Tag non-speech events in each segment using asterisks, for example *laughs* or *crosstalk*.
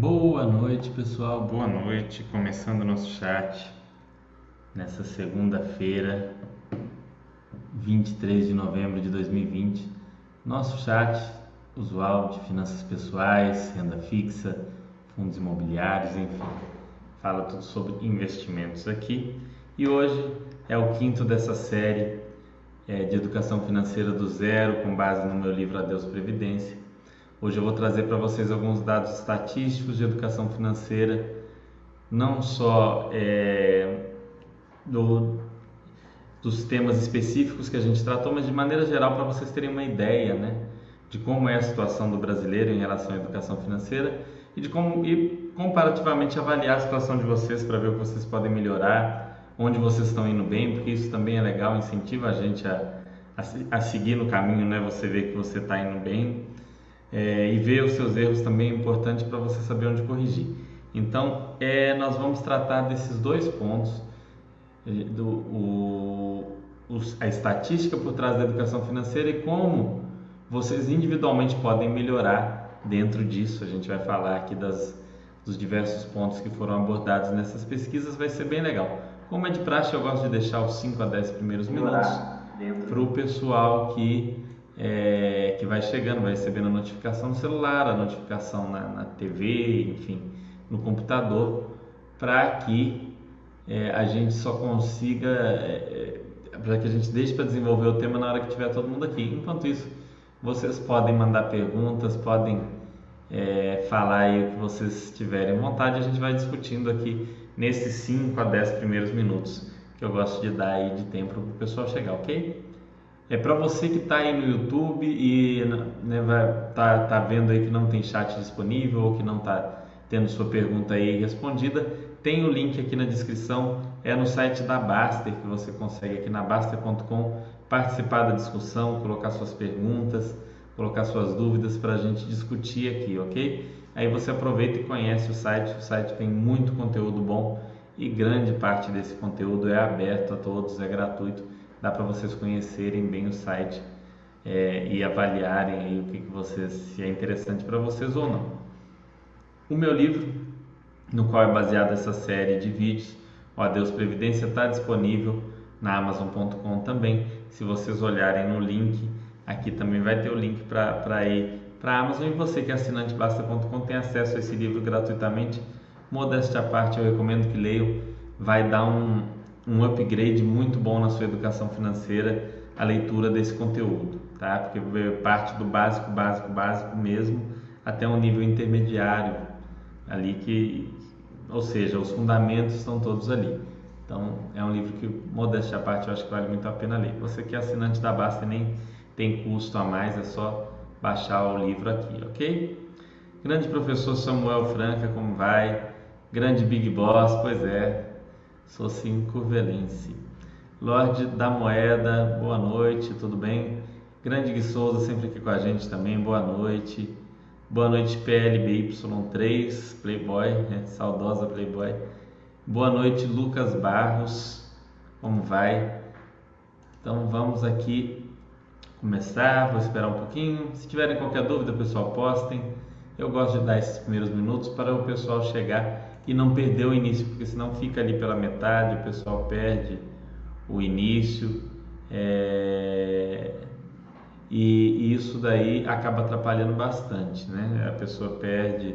Boa noite, pessoal. Boa noite. Começando o nosso chat nessa segunda-feira, 23 de novembro de 2020. Nosso chat usual de finanças pessoais, renda fixa, fundos imobiliários, enfim. Fala tudo sobre investimentos aqui. E hoje é o quinto dessa série é, de educação financeira do zero, com base no meu livro Adeus Previdência Hoje eu vou trazer para vocês alguns dados estatísticos de educação financeira, não só é, do, dos temas específicos que a gente tratou, mas de maneira geral para vocês terem uma ideia né, de como é a situação do brasileiro em relação à educação financeira e de como e comparativamente avaliar a situação de vocês para ver o que vocês podem melhorar, onde vocês estão indo bem, porque isso também é legal, incentiva a gente a, a, a seguir no caminho, né? Você vê que você está indo bem é, e ver os seus erros também é importante para você saber onde corrigir. Então, é, nós vamos tratar desses dois pontos, é, do, o, os, a estatística por trás da educação financeira e como vocês individualmente podem melhorar dentro disso. A gente vai falar aqui das, dos diversos pontos que foram abordados nessas pesquisas, vai ser bem legal. Como é de praxe, eu gosto de deixar os 5 a 10 primeiros minutos para o pessoal que é, que vai chegando, vai recebendo a notificação no celular, a notificação na, na TV, enfim, no computador, para que é, a gente só consiga, é, é para que a gente deixe para desenvolver o tema na hora que tiver todo mundo aqui. Enquanto isso, vocês podem mandar perguntas, podem é, falar aí o que vocês tiverem vontade, a gente vai discutindo aqui nesses 5 a 10 primeiros minutos que eu gosto de dar aí de tempo para o pessoal chegar, ok? É para você que está aí no YouTube e né, vai, tá, tá vendo aí que não tem chat disponível ou que não está tendo sua pergunta aí respondida, tem o link aqui na descrição, é no site da Baster que você consegue aqui na baster.com participar da discussão, colocar suas perguntas, colocar suas dúvidas para a gente discutir aqui, ok? Aí você aproveita e conhece o site, o site tem muito conteúdo bom e grande parte desse conteúdo é aberto a todos, é gratuito dá para vocês conhecerem bem o site é, e avaliarem aí o que, que vocês, se é interessante para vocês ou não. O meu livro, no qual é baseada essa série de vídeos, o Adeus Previdência, está disponível na Amazon.com também. Se vocês olharem no link, aqui também vai ter o link para ir para a Amazon e você que é assinante basta.com tem acesso a esse livro gratuitamente. Modéstia à parte, eu recomendo que leiam. Vai dar um, um upgrade muito bom na sua educação financeira a leitura desse conteúdo, tá? Porque parte do básico, básico, básico mesmo até um nível intermediário ali que, ou seja, os fundamentos estão todos ali. Então é um livro que, modéstia à parte, eu acho que vale muito a pena ler. Você que é assinante da Basta nem tem custo a mais, é só baixar o livro aqui, ok? Grande professor Samuel Franca, como vai? Grande Big Boss, pois é, Sim curvelense. Lorde da Moeda, boa noite, tudo bem? Grande Gui Souza sempre aqui com a gente também, boa noite. Boa noite PLBY3, Playboy, né? saudosa Playboy. Boa noite Lucas Barros, como vai? Então vamos aqui começar, vou esperar um pouquinho. Se tiverem qualquer dúvida, pessoal, postem. Eu gosto de dar esses primeiros minutos para o pessoal chegar e não perder o início, porque senão fica ali pela metade, o pessoal perde o início é... e, isso daí acaba atrapalhando bastante, né? A pessoa perde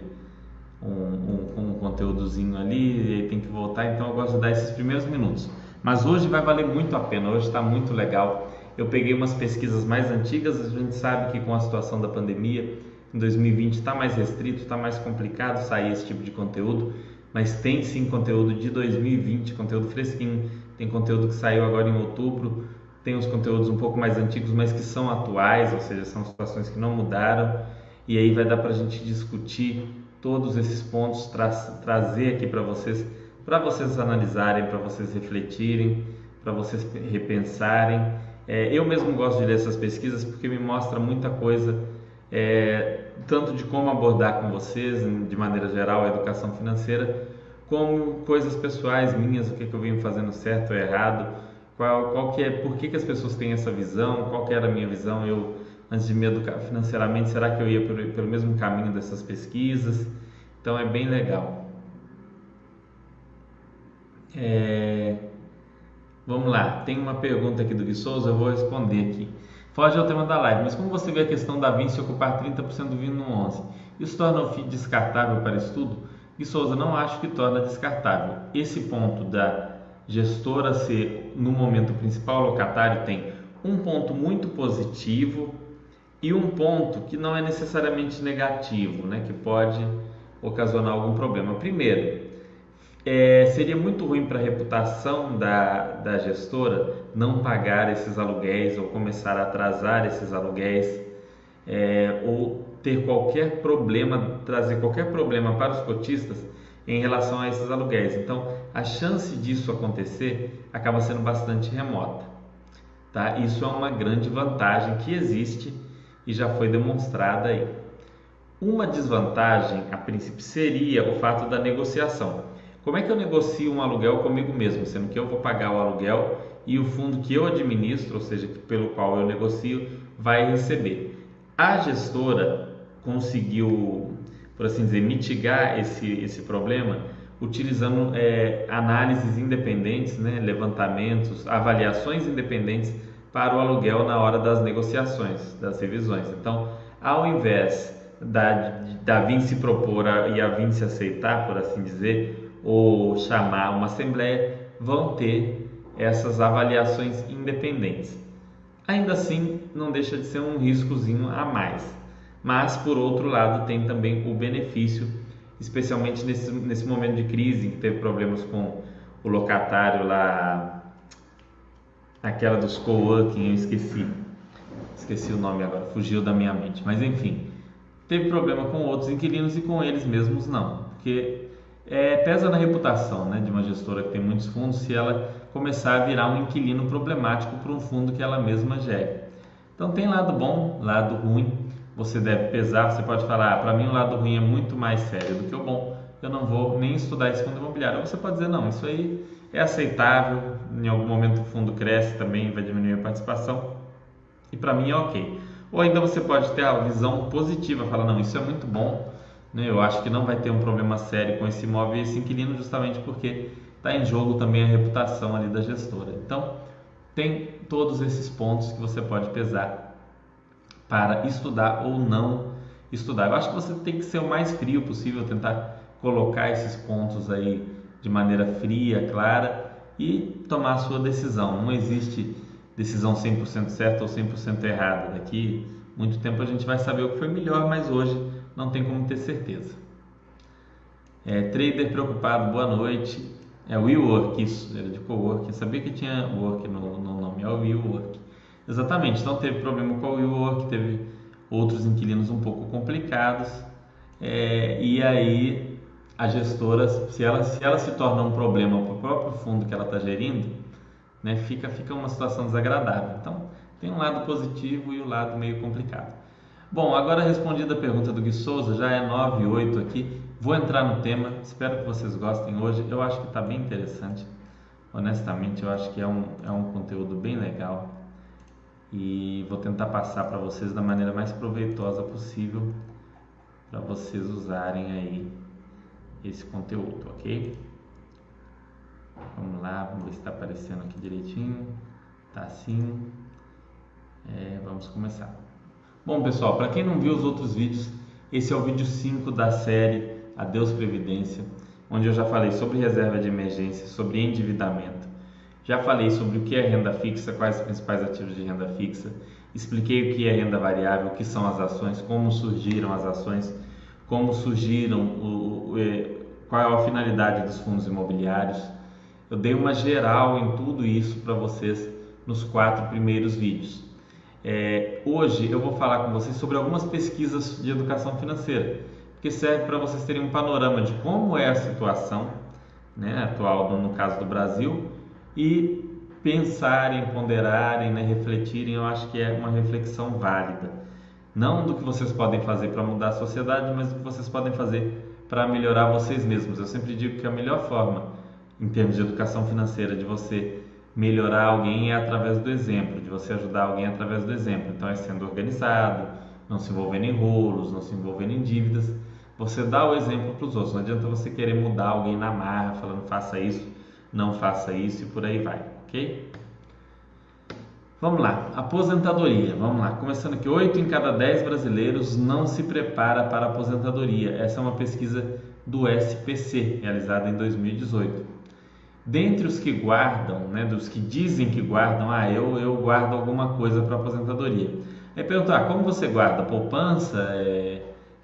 um, um, um conteúdozinho ali e tem que voltar, então eu gosto de dar esses primeiros minutos. Mas hoje vai valer muito a pena, hoje está muito legal. Eu peguei umas pesquisas mais antigas, a gente sabe que com a situação da pandemia, em 2020 está mais restrito, está mais complicado sair esse tipo de conteúdo mas tem sim conteúdo de 2020, conteúdo fresquinho. Tem conteúdo que saiu agora em outubro, tem os conteúdos um pouco mais antigos, mas que são atuais, ou seja, são situações que não mudaram. E aí vai dar para a gente discutir todos esses pontos, tra trazer aqui para vocês, para vocês analisarem, para vocês refletirem, para vocês repensarem. É, eu mesmo gosto de ler essas pesquisas porque me mostra muita coisa é, tanto de como abordar com vocês, de maneira geral, a educação financeira, como coisas pessoais minhas, o que, que eu venho fazendo certo ou errado, qual, qual que é, por que, que as pessoas têm essa visão, qual que era a minha visão, eu antes de me educar financeiramente, será que eu ia pelo, pelo mesmo caminho dessas pesquisas? Então é bem legal. É... Vamos lá, tem uma pergunta aqui do Gui Souza, eu vou responder aqui. Foge ao tema da live, mas como você vê a questão da Vinci ocupar 30% do vinho no 11? Isso torna o FII descartável para estudo? Gui Souza, não acho que torna descartável. Esse ponto da gestora ser, no momento principal, locatário, tem um ponto muito positivo e um ponto que não é necessariamente negativo, né, que pode ocasionar algum problema. Primeiro, é, seria muito ruim para a reputação da, da gestora não pagar esses aluguéis ou começar a atrasar esses aluguéis é, ou ter qualquer problema, trazer qualquer problema para os cotistas em relação a esses aluguéis. Então, a chance disso acontecer acaba sendo bastante remota. Tá? Isso é uma grande vantagem que existe e já foi demonstrada aí. Uma desvantagem, a princípio, seria o fato da negociação. Como é que eu negocio um aluguel comigo mesmo, sendo que eu vou pagar o aluguel e o fundo que eu administro, ou seja, pelo qual eu negocio, vai receber? A gestora conseguiu, por assim dizer, mitigar esse, esse problema utilizando é, análises independentes, né, levantamentos, avaliações independentes para o aluguel na hora das negociações, das revisões. Então, ao invés da, da Vinci propor e a Vinci aceitar, por assim dizer, ou chamar uma assembleia, vão ter essas avaliações independentes. Ainda assim, não deixa de ser um riscozinho a mais. Mas, por outro lado, tem também o benefício, especialmente nesse, nesse momento de crise, que teve problemas com o locatário lá, aquela dos coworking, eu esqueci. Esqueci o nome agora, fugiu da minha mente. Mas, enfim, teve problema com outros inquilinos e com eles mesmos não. Porque é, pesa na reputação né, de uma gestora que tem muitos fundos se ela começar a virar um inquilino problemático para um fundo que ela mesma gere. Então tem lado bom, lado ruim, você deve pesar, você pode falar, ah, para mim o lado ruim é muito mais sério do que o bom, eu não vou nem estudar esse fundo imobiliário. Ou você pode dizer, não, isso aí é aceitável, em algum momento o fundo cresce também, vai diminuir a participação, e para mim é ok. Ou ainda você pode ter a visão positiva, falar, não, isso é muito bom, né? Eu acho que não vai ter um problema sério com esse imóvel e esse inquilino, justamente porque está em jogo também a reputação ali da gestora. Então, tem todos esses pontos que você pode pesar para estudar ou não estudar. Eu acho que você tem que ser o mais frio possível, tentar colocar esses pontos aí de maneira fria, clara e tomar a sua decisão. Não existe decisão 100% certa ou 100% errada. Daqui muito tempo a gente vai saber o que foi melhor, mas hoje não tem como ter certeza. É, trader preocupado, boa noite. É WeWork, isso, era de cowork. Eu sabia que tinha work no, no nome, é o WeWork. Exatamente, então teve problema com o WeWork, teve outros inquilinos um pouco complicados. É, e aí a gestora, se ela, se ela se torna um problema para o próprio fundo que ela está gerindo, né, fica, fica uma situação desagradável. Então tem um lado positivo e o um lado meio complicado. Bom, agora respondida a pergunta do Gui Souza, já é 9 e 8 aqui. Vou entrar no tema, espero que vocês gostem hoje. Eu acho que está bem interessante. Honestamente, eu acho que é um, é um conteúdo bem legal e vou tentar passar para vocês da maneira mais proveitosa possível para vocês usarem aí esse conteúdo, ok? Vamos lá, vamos ver se está aparecendo aqui direitinho. Tá sim. É, vamos começar. Bom, pessoal, para quem não viu os outros vídeos, esse é o vídeo 5 da série Adeus Previdência, onde eu já falei sobre reserva de emergência, sobre endividamento, já falei sobre o que é renda fixa, quais os principais ativos de renda fixa, expliquei o que é renda variável, o que são as ações, como surgiram as ações, como surgiram, o, o, qual é a finalidade dos fundos imobiliários. Eu dei uma geral em tudo isso para vocês nos quatro primeiros vídeos. É, hoje eu vou falar com vocês sobre algumas pesquisas de educação financeira, que serve para vocês terem um panorama de como é a situação né, atual, no caso do Brasil, e pensarem, ponderarem, né, refletirem. Eu acho que é uma reflexão válida. Não do que vocês podem fazer para mudar a sociedade, mas do que vocês podem fazer para melhorar vocês mesmos. Eu sempre digo que a melhor forma, em termos de educação financeira, de você melhorar alguém é através do exemplo, de você ajudar alguém através do exemplo. Então é sendo organizado, não se envolvendo em rolos, não se envolvendo em dívidas. Você dá o exemplo para os outros. Não adianta você querer mudar alguém na marra, falando faça isso, não faça isso e por aí vai, ok? Vamos lá, aposentadoria. Vamos lá, começando aqui: 8 em cada 10 brasileiros não se prepara para aposentadoria. Essa é uma pesquisa do SPC, realizada em 2018. Dentre os que guardam, né, dos que dizem que guardam, ah, eu, eu guardo alguma coisa para aposentadoria. É perguntar como você guarda? Poupança, é,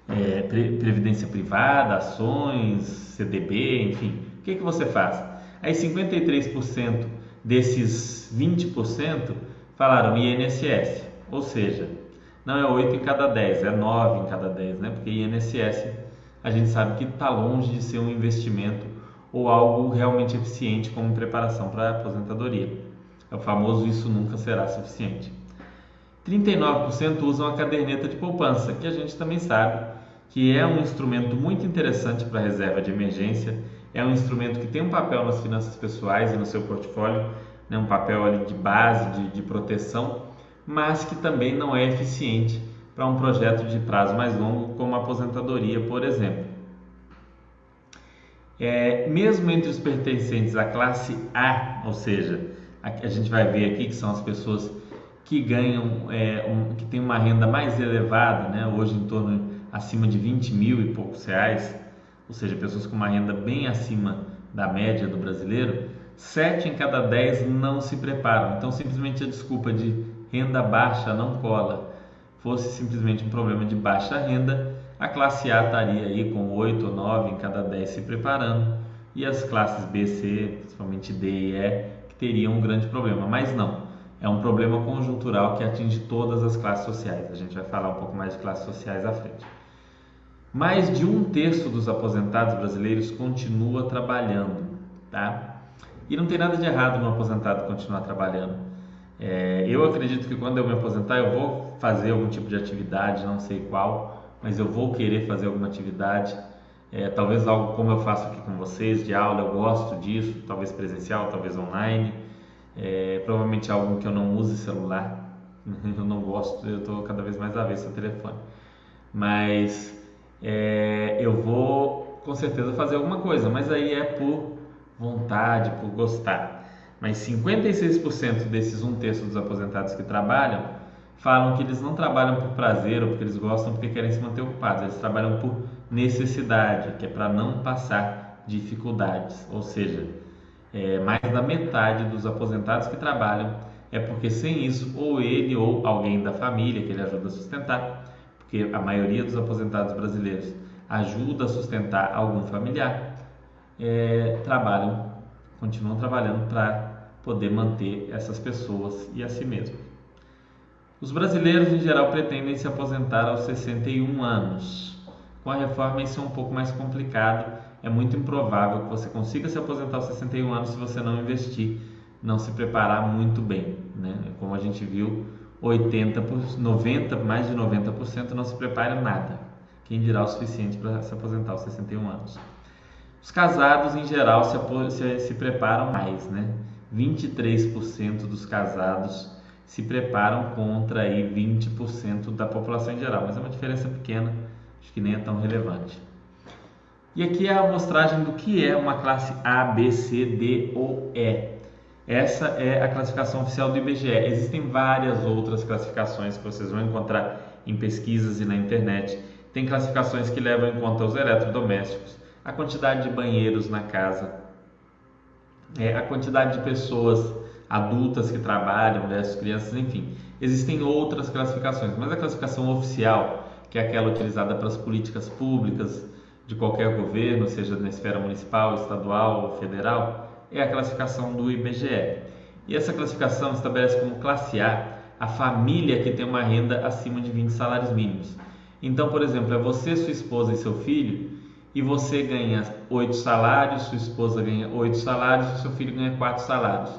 é, previdência privada, ações, CDB, enfim. O que, que você faz? Aí 53% desses 20% falaram INSS, ou seja, não é 8 em cada 10, é 9 em cada 10, né? Porque INSS a gente sabe que está longe de ser um investimento ou algo realmente eficiente como preparação para a aposentadoria. É o famoso isso nunca será suficiente. 39% usam a caderneta de poupança, que a gente também sabe que é um instrumento muito interessante para reserva de emergência, é um instrumento que tem um papel nas finanças pessoais e no seu portfólio, né, um papel ali de base, de, de proteção, mas que também não é eficiente para um projeto de prazo mais longo, como a aposentadoria, por exemplo. É, mesmo entre os pertencentes à classe A, ou seja, a, a gente vai ver aqui que são as pessoas que ganham, é, um, que têm uma renda mais elevada, né, hoje em torno acima de 20 mil e poucos reais, ou seja, pessoas com uma renda bem acima da média do brasileiro, 7 em cada 10 não se preparam. Então, simplesmente a desculpa de renda baixa não cola fosse simplesmente um problema de baixa renda, a classe A estaria aí com 8 ou 9 em cada 10 se preparando e as classes B, C, principalmente D e E, que teriam um grande problema. Mas não, é um problema conjuntural que atinge todas as classes sociais. A gente vai falar um pouco mais de classes sociais à frente. Mais de um terço dos aposentados brasileiros continua trabalhando, tá? E não tem nada de errado no aposentado continuar trabalhando. É, eu acredito que quando eu me aposentar eu vou fazer algum tipo de atividade, não sei qual, mas eu vou querer fazer alguma atividade. É, talvez algo como eu faço aqui com vocês, de aula, eu gosto disso, talvez presencial, talvez online. É, provavelmente algo que eu não use celular, *laughs* eu não gosto, eu estou cada vez mais avesso ao telefone. Mas é, eu vou com certeza fazer alguma coisa, mas aí é por vontade, por gostar. Mas 56% desses um terço dos aposentados que trabalham falam que eles não trabalham por prazer ou porque eles gostam, porque querem se manter ocupados. Eles trabalham por necessidade, que é para não passar dificuldades. Ou seja, é, mais da metade dos aposentados que trabalham é porque sem isso, ou ele ou alguém da família que ele ajuda a sustentar, porque a maioria dos aposentados brasileiros ajuda a sustentar algum familiar, é, trabalham, continuam trabalhando para poder manter essas pessoas e a si mesmo. Os brasileiros em geral pretendem se aposentar aos 61 anos. Com a reforma isso é um pouco mais complicado. É muito improvável que você consiga se aposentar aos 61 anos se você não investir, não se preparar muito bem, né? Como a gente viu, 80, 90, mais de 90% não se prepara nada. Quem dirá o suficiente para se aposentar aos 61 anos? Os casados, em geral, se, se, se preparam mais, né? 23% dos casados se preparam contra aí 20% da população em geral, mas é uma diferença pequena, acho que nem é tão relevante. E aqui é a amostragem do que é uma classe A, B, C, D ou E. Essa é a classificação oficial do IBGE. Existem várias outras classificações que vocês vão encontrar em pesquisas e na internet. Tem classificações que levam em conta os eletrodomésticos, a quantidade de banheiros na casa, é, a quantidade de pessoas adultas que trabalham versus crianças, enfim. Existem outras classificações, mas a classificação oficial, que é aquela utilizada para as políticas públicas de qualquer governo, seja na esfera municipal, estadual ou federal, é a classificação do IBGE. E essa classificação estabelece como classe A a família que tem uma renda acima de 20 salários mínimos. Então, por exemplo, é você, sua esposa e seu filho, e você ganha 8 salários, sua esposa ganha 8 salários seu filho ganha 4 salários.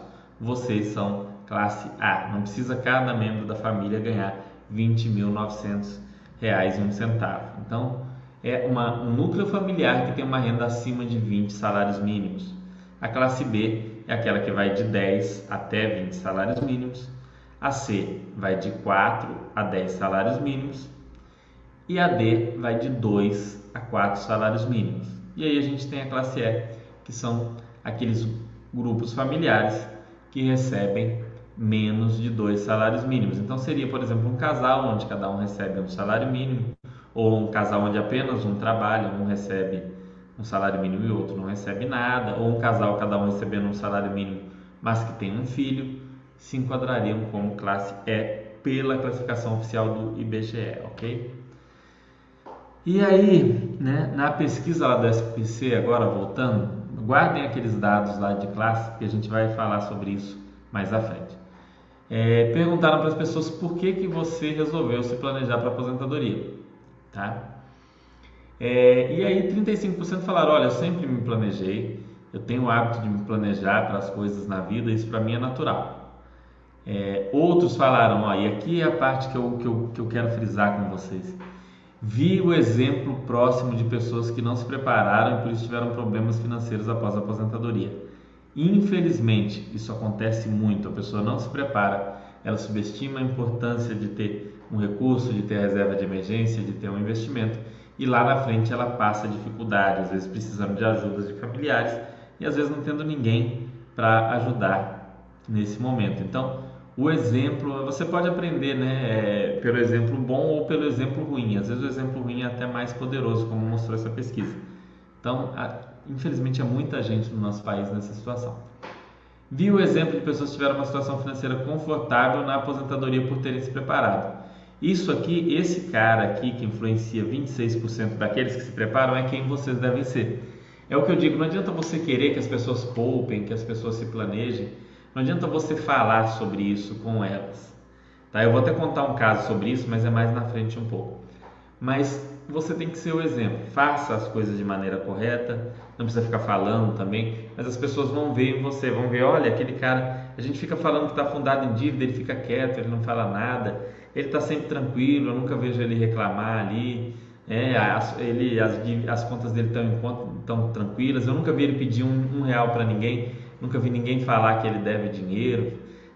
Vocês são classe A. Não precisa cada membro da família ganhar R$ 20.900 centavo. Então, é uma, um núcleo familiar que tem uma renda acima de 20 salários mínimos. A classe B é aquela que vai de 10 até 20 salários mínimos. A C vai de 4 a 10 salários mínimos. e a D vai de 2 a 4 salários mínimos. E aí a gente tem a classe E, que são aqueles grupos familiares que recebem menos de dois salários mínimos. Então seria, por exemplo, um casal onde cada um recebe um salário mínimo, ou um casal onde apenas um trabalha, um recebe um salário mínimo e outro não recebe nada, ou um casal cada um recebendo um salário mínimo, mas que tem um filho, se enquadrariam como classe E pela classificação oficial do IBGE, ok? E aí, né, na pesquisa lá do SPC, agora voltando, guardem aqueles dados lá de classe, que a gente vai falar sobre isso mais à frente. É, perguntaram para as pessoas por que, que você resolveu se planejar para aposentadoria, tá? É, e aí 35% falaram, olha, eu sempre me planejei, eu tenho o hábito de me planejar para as coisas na vida, isso para mim é natural. É, outros falaram, ó, e aqui é a parte que eu, que, eu, que eu quero frisar com vocês. Vi o exemplo próximo de pessoas que não se prepararam e por isso tiveram problemas financeiros após a aposentadoria. Infelizmente, isso acontece muito. A pessoa não se prepara, ela subestima a importância de ter um recurso, de ter reserva de emergência, de ter um investimento e lá na frente ela passa dificuldade, às vezes precisando de ajuda de familiares e às vezes não tendo ninguém para ajudar nesse momento. Então, o exemplo, você pode aprender né, é, pelo exemplo bom ou pelo exemplo ruim. Às vezes o exemplo ruim é até mais poderoso, como mostrou essa pesquisa. Então, infelizmente, há muita gente no nosso país nessa situação. Vi o exemplo de pessoas que tiveram uma situação financeira confortável na aposentadoria por terem se preparado. Isso aqui, esse cara aqui que influencia 26% daqueles que se preparam é quem vocês devem ser. É o que eu digo, não adianta você querer que as pessoas poupem, que as pessoas se planejem, não adianta você falar sobre isso com elas. Tá? Eu vou até contar um caso sobre isso, mas é mais na frente um pouco. Mas você tem que ser o exemplo. Faça as coisas de maneira correta, não precisa ficar falando também, mas as pessoas vão ver em você, vão ver, olha, aquele cara, a gente fica falando que está fundado em dívida, ele fica quieto, ele não fala nada, ele está sempre tranquilo, eu nunca vejo ele reclamar ali, é, as, ele, as, as contas dele estão tranquilas, eu nunca vi ele pedir um, um real para ninguém, nunca vi ninguém falar que ele deve dinheiro.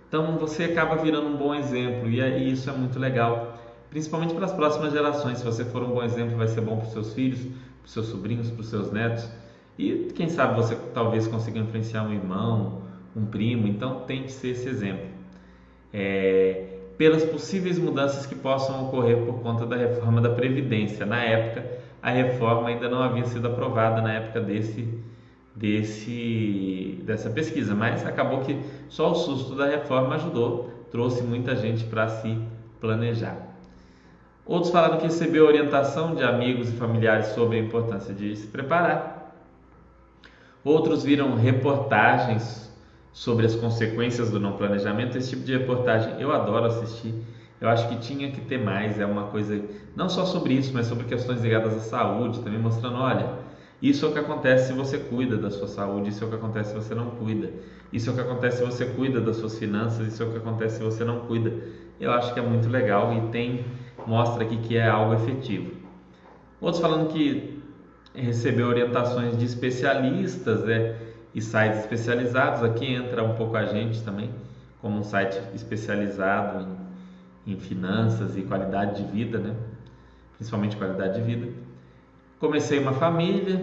Então você acaba virando um bom exemplo e, isso é muito legal, principalmente para as próximas gerações. Se você for um bom exemplo, vai ser bom para os seus filhos, para os seus sobrinhos, para os seus netos. E quem sabe você talvez consiga influenciar um irmão, um primo. Então tem que ser esse exemplo. É, pelas possíveis mudanças que possam ocorrer por conta da reforma da Previdência. Na época, a reforma ainda não havia sido aprovada na época desse desse dessa pesquisa, mas acabou que só o susto da reforma ajudou, trouxe muita gente para se planejar. Outros falaram que recebeu orientação de amigos e familiares sobre a importância de se preparar. Outros viram reportagens sobre as consequências do não planejamento. Esse tipo de reportagem eu adoro assistir. Eu acho que tinha que ter mais. É uma coisa não só sobre isso, mas sobre questões ligadas à saúde, também mostrando, olha, isso é o que acontece se você cuida da sua saúde, isso é o que acontece se você não cuida. Isso é o que acontece se você cuida das suas finanças, isso é o que acontece se você não cuida. Eu acho que é muito legal e tem mostra aqui que é algo efetivo. Outros falando que recebeu orientações de especialistas, né, e sites especializados. Aqui entra um pouco a gente também, como um site especializado em, em finanças e qualidade de vida, né, principalmente qualidade de vida. Comecei uma família,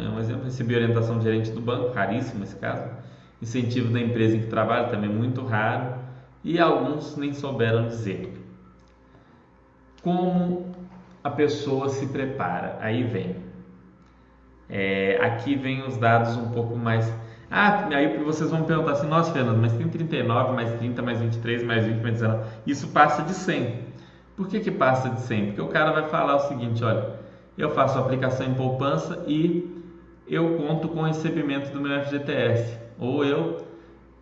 é um exemplo, recebi orientação de gerente do banco, raríssimo esse caso. Incentivo da empresa em que trabalho, também muito raro. E alguns nem souberam dizer. Como a pessoa se prepara? Aí vem. É, aqui vem os dados um pouco mais. Ah, aí vocês vão perguntar assim: nossa, Fernando, mas tem 39, mais 30, mais 23, mais 20, mais 19. Isso passa de 100. Por que, que passa de 100? Porque o cara vai falar o seguinte: olha, eu faço aplicação em poupança e eu conto com o recebimento do meu FGTS, ou eu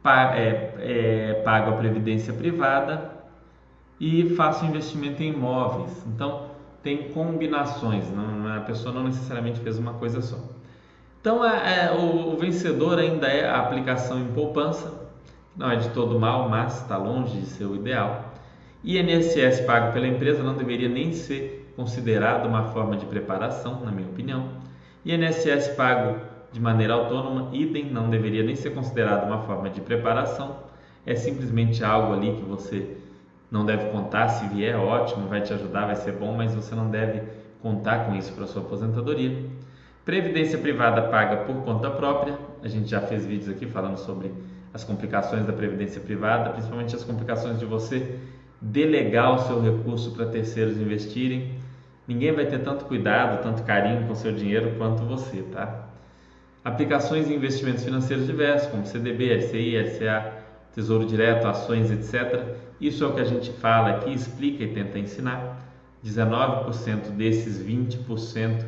é, é, pago a previdência privada e faço investimento em imóveis. Então, tem combinações, não, a pessoa não necessariamente fez uma coisa só. Então, é, é, o, o, vencedor ainda é a aplicação em poupança, não é de todo mal, mas está longe de ser o ideal. INSS pago pela empresa não deveria nem ser considerado uma forma de preparação, na minha opinião. INSS pago de maneira autônoma, idem, não deveria nem ser considerado uma forma de preparação. É simplesmente algo ali que você não deve contar, se vier, ótimo, vai te ajudar, vai ser bom, mas você não deve contar com isso para sua aposentadoria. Previdência privada paga por conta própria, a gente já fez vídeos aqui falando sobre as complicações da previdência privada, principalmente as complicações de você delegar o seu recurso para terceiros investirem. Ninguém vai ter tanto cuidado, tanto carinho com seu dinheiro quanto você, tá? Aplicações e investimentos financeiros diversos, como CDB, LCI, LCA, Tesouro Direto, ações, etc. Isso é o que a gente fala aqui, explica e tenta ensinar. 19% desses 20%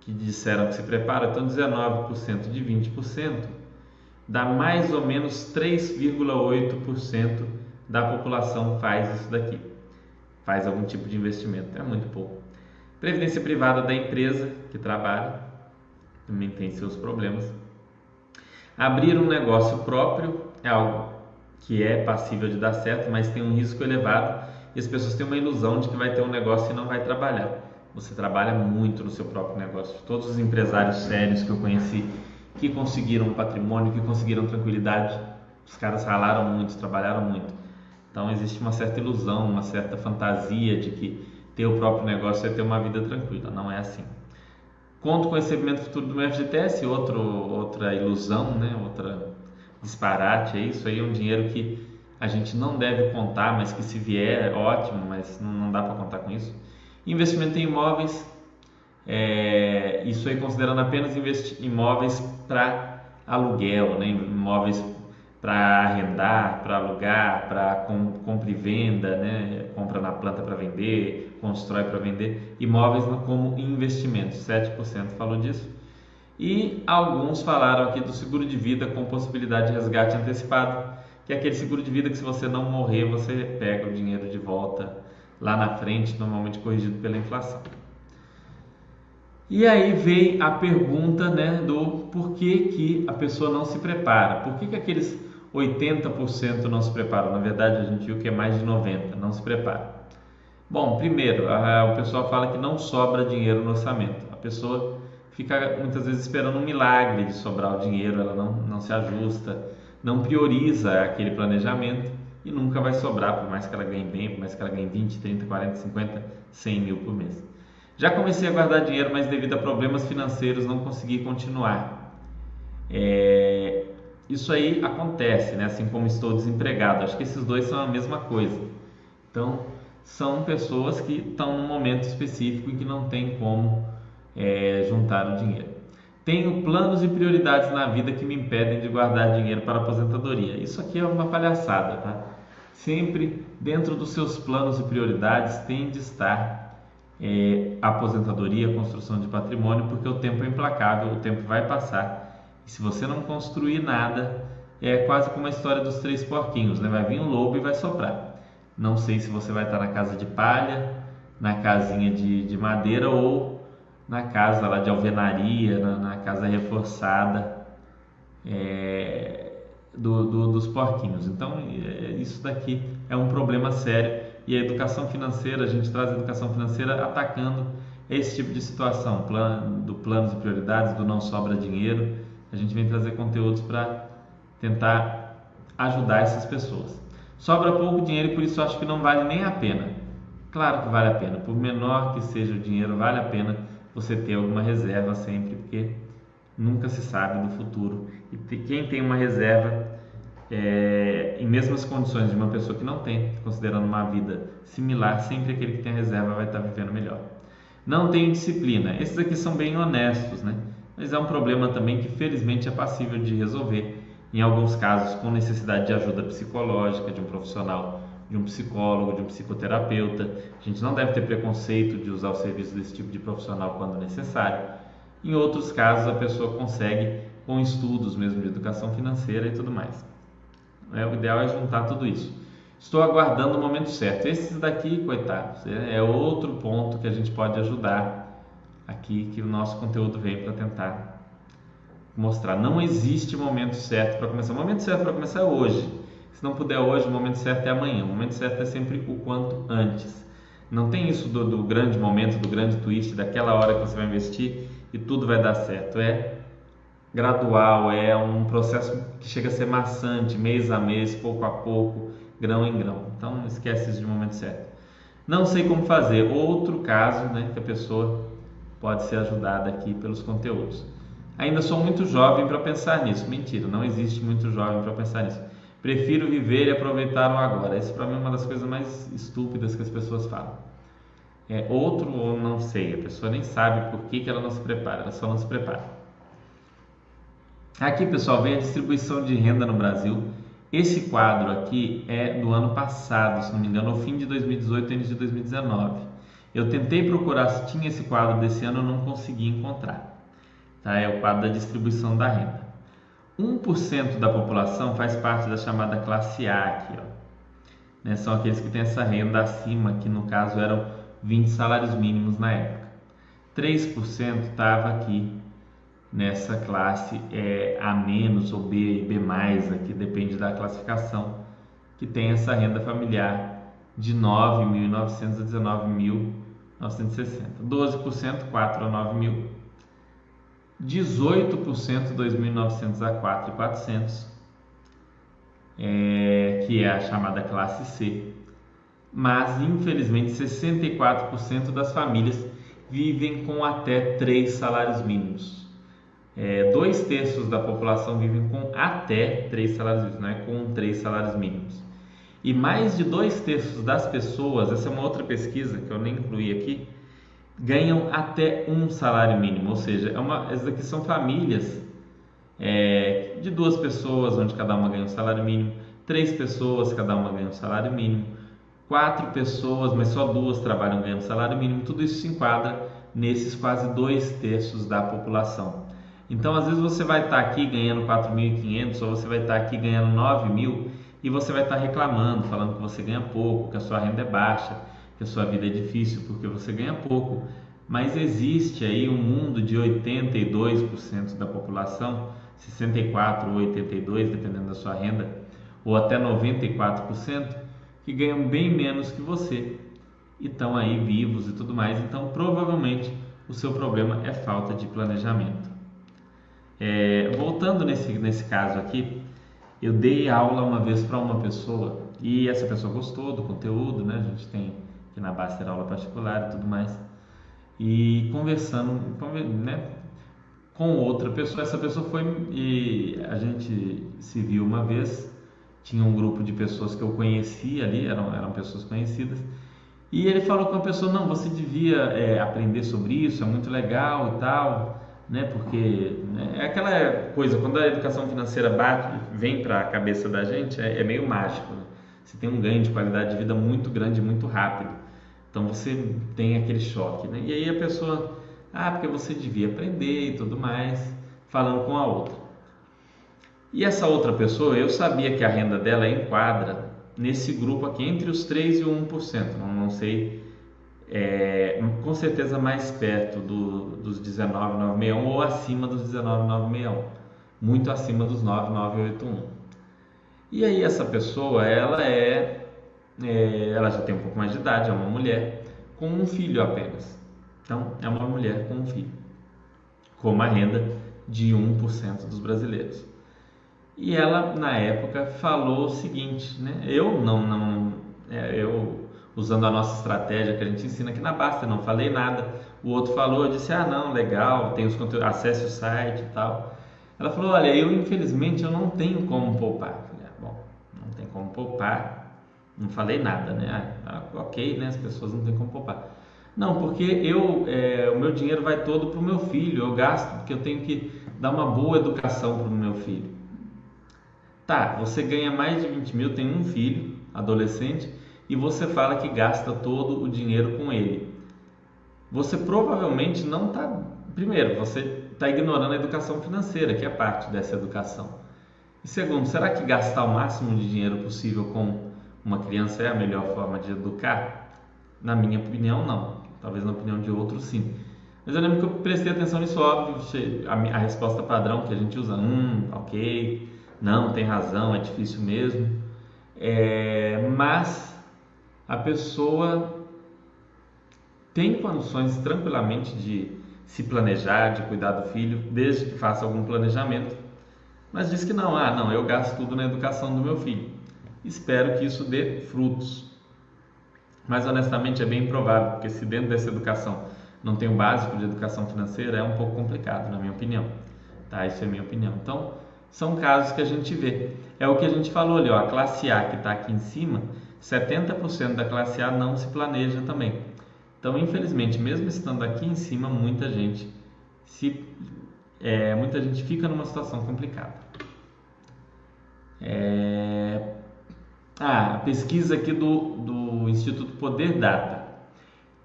que disseram que se prepara, então 19% de 20% dá mais ou menos 3,8% da população faz isso daqui. Faz algum tipo de investimento, é muito pouco. Previdência privada da empresa que trabalha também tem seus problemas. Abrir um negócio próprio é algo que é passível de dar certo, mas tem um risco elevado e as pessoas têm uma ilusão de que vai ter um negócio e não vai trabalhar. Você trabalha muito no seu próprio negócio. Todos os empresários sérios que eu conheci que conseguiram patrimônio, que conseguiram tranquilidade, os caras ralaram muito, trabalharam muito. Então existe uma certa ilusão, uma certa fantasia de que ter o próprio negócio é ter uma vida tranquila. Não é assim. Conto com o recebimento futuro do meu FGTS, outro, outra ilusão, né? outra disparate. É isso aí, é um dinheiro que a gente não deve contar, mas que se vier é ótimo, mas não, não dá para contar com isso. Investimento em imóveis, é, isso aí considerando apenas imóveis para aluguel, né? imóveis para arrendar, para alugar, para compra e venda, né? compra na planta para vender, constrói para vender, imóveis como investimentos, 7% falou disso. E alguns falaram aqui do seguro de vida com possibilidade de resgate antecipado, que é aquele seguro de vida que se você não morrer, você pega o dinheiro de volta lá na frente, normalmente corrigido pela inflação. E aí vem a pergunta né, do por que, que a pessoa não se prepara, por que, que aqueles 80% não se preparam, na verdade a gente viu que é mais de 90% não se prepara. Bom, primeiro, a, o pessoal fala que não sobra dinheiro no orçamento, a pessoa fica muitas vezes esperando um milagre de sobrar o dinheiro, ela não, não se ajusta, não prioriza aquele planejamento e nunca vai sobrar, por mais que ela ganhe bem, por mais que ela ganhe 20, 30, 40, 50, 100 mil por mês. Já comecei a guardar dinheiro, mas devido a problemas financeiros não consegui continuar. É... Isso aí acontece, né? assim como estou desempregado. Acho que esses dois são a mesma coisa. Então, são pessoas que estão num momento específico em que não tem como é, juntar o dinheiro. Tenho planos e prioridades na vida que me impedem de guardar dinheiro para aposentadoria. Isso aqui é uma palhaçada, tá? Sempre dentro dos seus planos e prioridades tem de estar é, aposentadoria, construção de patrimônio, porque o tempo é implacável, o tempo vai passar. E se você não construir nada, é quase como a história dos três porquinhos, né? Vai vir um lobo e vai soprar. Não sei se você vai estar na casa de palha, na casinha de, de madeira ou na casa lá de alvenaria, na, na casa reforçada é, do, do, dos porquinhos. Então, é, isso daqui é um problema sério e a educação financeira, a gente traz a educação financeira atacando esse tipo de situação, plan, do planos e prioridades, do não sobra dinheiro. A gente vem trazer conteúdos para tentar ajudar essas pessoas. Sobra pouco dinheiro e por isso acho que não vale nem a pena. Claro que vale a pena, por menor que seja o dinheiro, vale a pena você ter alguma reserva sempre, porque nunca se sabe do futuro. E quem tem uma reserva é, em mesmas condições de uma pessoa que não tem, considerando uma vida similar, sempre aquele que tem reserva vai estar vivendo melhor. Não tem disciplina. Esses aqui são bem honestos, né? Mas é um problema também que felizmente é passível de resolver. Em alguns casos, com necessidade de ajuda psicológica de um profissional de um psicólogo, de um psicoterapeuta. A gente não deve ter preconceito de usar o serviço desse tipo de profissional quando necessário. Em outros casos, a pessoa consegue com estudos mesmo de educação financeira e tudo mais. É, o ideal é juntar tudo isso. Estou aguardando o momento certo. Esses daqui, coitados, é, é outro ponto que a gente pode ajudar aqui que o nosso conteúdo vem para tentar mostrar. Não existe momento certo para começar. O momento certo para começar é hoje. Se não puder hoje, o momento certo é amanhã. O momento certo é sempre o quanto antes. Não tem isso do, do grande momento, do grande twist, daquela hora que você vai investir e tudo vai dar certo. É gradual, é um processo que chega a ser maçante, mês a mês, pouco a pouco, grão em grão. Então esquece isso de momento certo. Não sei como fazer. Outro caso, né, que a pessoa pode ser ajudada aqui pelos conteúdos. Ainda sou muito jovem para pensar nisso. Mentira, não existe muito jovem para pensar nisso. Prefiro viver e aproveitar o agora. Isso para mim é uma das coisas mais estúpidas que as pessoas falam. É, outro ou não sei, a pessoa nem sabe por que, que ela não se prepara, ela só não se prepara. Aqui, pessoal, vem a distribuição de renda no Brasil. Esse quadro aqui é do ano passado, se não me engano, no fim de 2018 início de 2019. Eu tentei procurar se tinha esse quadro desse ano, eu não consegui encontrar. Tá? É o quadro da distribuição da renda. 1% da população faz parte da chamada classe A aqui, ó. Né? São aqueles que têm essa renda acima, que no caso eram 20 salários mínimos na época. 3% estava aqui nessa classe é, A- ou B, B+, aqui depende da classificação, que tem essa renda familiar de 9.900 a 19.960. 12%, 4 a 9 mil. 18%, 2.900 a 4.400, é, que é a chamada classe C. Mas, infelizmente, 64% das famílias vivem com até 3 salários mínimos. É, dois terços da população vivem com até 3 salários mínimos, não é com 3 salários mínimos. E mais de dois terços das pessoas, essa é uma outra pesquisa que eu nem incluí aqui, ganham até um salário mínimo, ou seja, é uma, essas aqui são famílias é, de duas pessoas, onde cada uma ganha um salário mínimo, três pessoas, cada uma ganha um salário mínimo, quatro pessoas, mas só duas trabalham ganhando salário mínimo, tudo isso se enquadra nesses quase dois terços da população. Então, às vezes você vai estar aqui ganhando 4.500 ou você vai estar aqui ganhando 9.000 e você vai estar reclamando, falando que você ganha pouco, que a sua renda é baixa, que a sua vida é difícil porque você ganha pouco. Mas existe aí um mundo de 82% da população, 64 ou 82, dependendo da sua renda, ou até 94%, que ganham bem menos que você e estão aí vivos e tudo mais. Então, provavelmente, o seu problema é falta de planejamento. É, voltando nesse, nesse caso aqui, eu dei aula uma vez para uma pessoa e essa pessoa gostou do conteúdo, né? A gente tem aqui na Baster aula particular e tudo mais. E conversando né, com outra pessoa, essa pessoa foi e a gente se viu uma vez. Tinha um grupo de pessoas que eu conhecia ali, eram, eram pessoas conhecidas. E ele falou com a pessoa: Não, você devia é, aprender sobre isso, é muito legal e tal né? Porque né, é aquela coisa, quando a educação financeira bate, vem para a cabeça da gente, é, é meio mágico. Né? Você tem um ganho de qualidade de vida muito grande, muito rápido. Então você tem aquele choque, né? E aí a pessoa, ah, porque você devia aprender e tudo mais, falando com a outra. E essa outra pessoa, eu sabia que a renda dela enquadra nesse grupo aqui, entre os 3 e o 1%. Não, não sei é, com certeza mais perto do, dos 19,961 ou acima dos 19,961, muito acima dos 9,981. E aí essa pessoa, ela é, é, ela já tem um pouco mais de idade, é uma mulher com um filho apenas. Então, é uma mulher com um filho, com uma renda de 1% dos brasileiros. E ela, na época, falou o seguinte, né? Eu não, não, é, eu usando a nossa estratégia que a gente ensina aqui na Basta, não falei nada. O outro falou, eu disse, ah não, legal, tem os conteúdos, acesse o site e tal. Ela falou, olha, eu infelizmente eu não tenho como poupar. Falei, ah, bom, não tem como poupar, não falei nada, né? Ah, ok, né? As pessoas não têm como poupar. Não, porque eu, é, o meu dinheiro vai todo para o meu filho, eu gasto porque eu tenho que dar uma boa educação para o meu filho. Tá, você ganha mais de 20 mil, tem um filho, adolescente, e você fala que gasta todo o dinheiro com ele. Você provavelmente não está. Primeiro, você está ignorando a educação financeira, que é parte dessa educação. E segundo, será que gastar o máximo de dinheiro possível com uma criança é a melhor forma de educar? Na minha opinião, não. Talvez na opinião de outros, sim. Mas eu lembro que eu prestei atenção nisso, óbvio, a, resposta padrão que a gente usa, hum, ok, não, tem razão, é difícil mesmo. É, mas a pessoa tem condições tranquilamente de se planejar, de cuidar do filho, desde que faça algum planejamento. Mas diz que não, ah, não, eu gasto tudo na educação do meu filho. Espero que isso dê frutos. Mas honestamente é bem improvável, porque se dentro dessa educação não tem o básico de educação financeira, é um pouco complicado, na minha opinião. Tá? Isso é minha opinião. Então, são casos que a gente vê. É o que a gente falou ali, ó, a classe A que está aqui em cima, 70% da classe A não se planeja também. Então, infelizmente, mesmo estando aqui em cima, muita gente se é, muita gente fica numa situação complicada. É... Ah, a pesquisa aqui do, do Instituto Poder Data.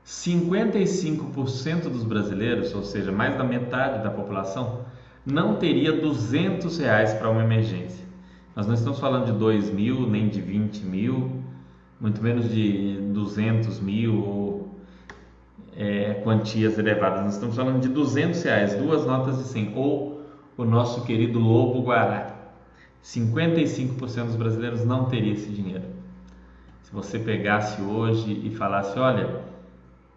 55% dos brasileiros, ou seja, mais da metade da população, não teria 200 reais para uma emergência. Nós não estamos falando de 2 mil, nem de 20 mil, muito menos de 200 mil ou é, quantias elevadas. Nós estamos falando de 200 reais, duas notas de 100, ou o nosso querido Lobo Guará. 55% dos brasileiros não teria esse dinheiro. Se você pegasse hoje e falasse, olha,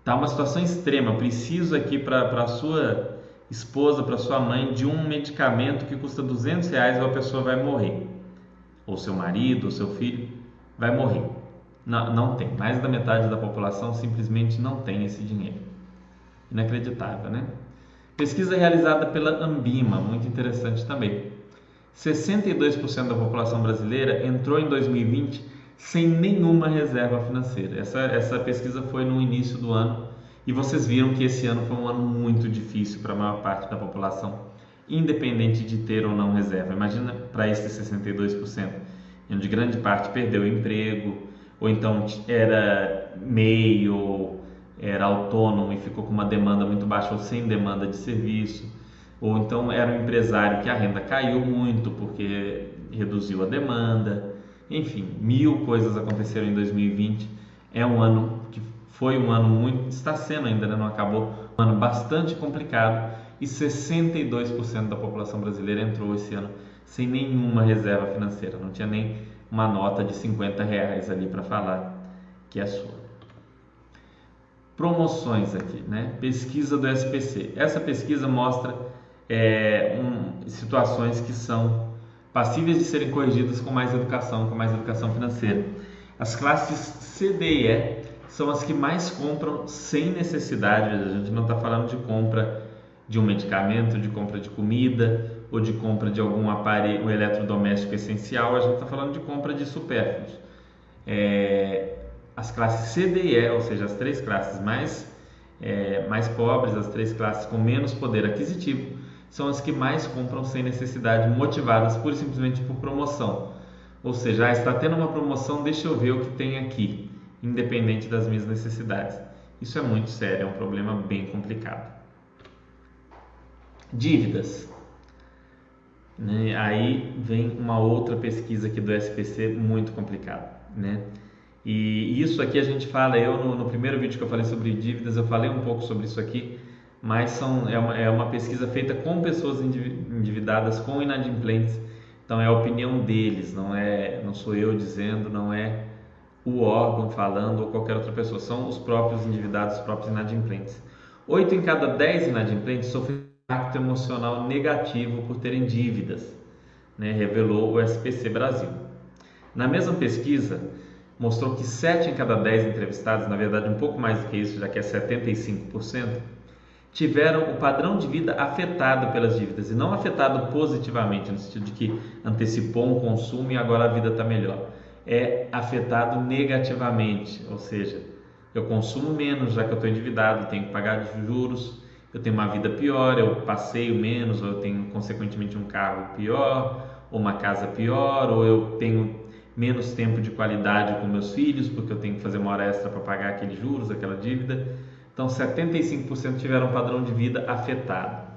tá uma situação extrema, preciso aqui para a sua esposa, para sua mãe, de um medicamento que custa 200 reais ou a pessoa vai morrer. Ou seu marido, ou seu filho vai morrer. Não, não tem. Mais da metade da população simplesmente não tem esse dinheiro. Inacreditável, né? Pesquisa realizada pela Ambima, muito interessante também. 62% da população brasileira entrou em 2020 sem nenhuma reserva financeira. Essa, essa pesquisa foi no início do ano e vocês viram que esse ano foi um ano muito difícil para a maior parte da população, independente de ter ou não reserva. Imagina para esses 62%, onde grande parte perdeu o emprego, ou então era meio, era autônomo e ficou com uma demanda muito baixa ou sem demanda de serviço, ou então era um empresário que a renda caiu muito porque reduziu a demanda, enfim, mil coisas aconteceram em 2020. É um ano que foi um ano muito, está sendo ainda, né? não acabou, um ano bastante complicado e 62% da população brasileira entrou esse ano sem nenhuma reserva financeira, não tinha nem uma nota de 50 reais ali para falar que é sua. Promoções aqui, né? Pesquisa do SPC. Essa pesquisa mostra é, um, situações que são passíveis de serem corrigidas com mais educação, com mais educação financeira. As classes C, D e E são as que mais compram sem necessidade. A gente não está falando de compra de um medicamento, de compra de comida, ou de compra de algum aparelho eletrodoméstico essencial, a gente está falando de compra de supérfluos. É, as classes C, D e E, ou seja, as três classes mais, é, mais pobres, as três classes com menos poder aquisitivo, são as que mais compram sem necessidade, motivadas pura e simplesmente por promoção. Ou seja, ah, está tendo uma promoção, deixa eu ver o que tem aqui, independente das minhas necessidades. Isso é muito sério, é um problema bem complicado. Dívidas. Né? Aí vem uma outra pesquisa aqui do SPC muito complicada, né? E isso aqui a gente fala, eu no, no, primeiro vídeo que eu falei sobre dívidas, eu falei um pouco sobre isso aqui, mas são, é, uma, é uma pesquisa feita com pessoas endividadas, com inadimplentes, então é a opinião deles, não é, não sou eu dizendo, não é o órgão falando ou qualquer outra pessoa, são os próprios endividados, os próprios inadimplentes. Oito em cada dez inadimplentes sofrem impacto emocional negativo por terem dívidas, né, revelou o SPC Brasil. Na mesma pesquisa, mostrou que 7 em cada 10 entrevistados, na verdade um pouco mais do que isso, já que é 75%, tiveram o padrão de vida afetado pelas dívidas e não afetado positivamente, no sentido de que antecipou um consumo e agora a vida está melhor. É afetado negativamente, ou seja, eu consumo menos já que eu estou endividado, tenho que pagar juros, eu tenho uma vida pior, eu passeio menos, ou eu tenho consequentemente um carro pior, ou uma casa pior, ou eu tenho menos tempo de qualidade com meus filhos, porque eu tenho que fazer uma hora extra para pagar aqueles juros, aquela dívida. Então, 75% tiveram um padrão de vida afetado.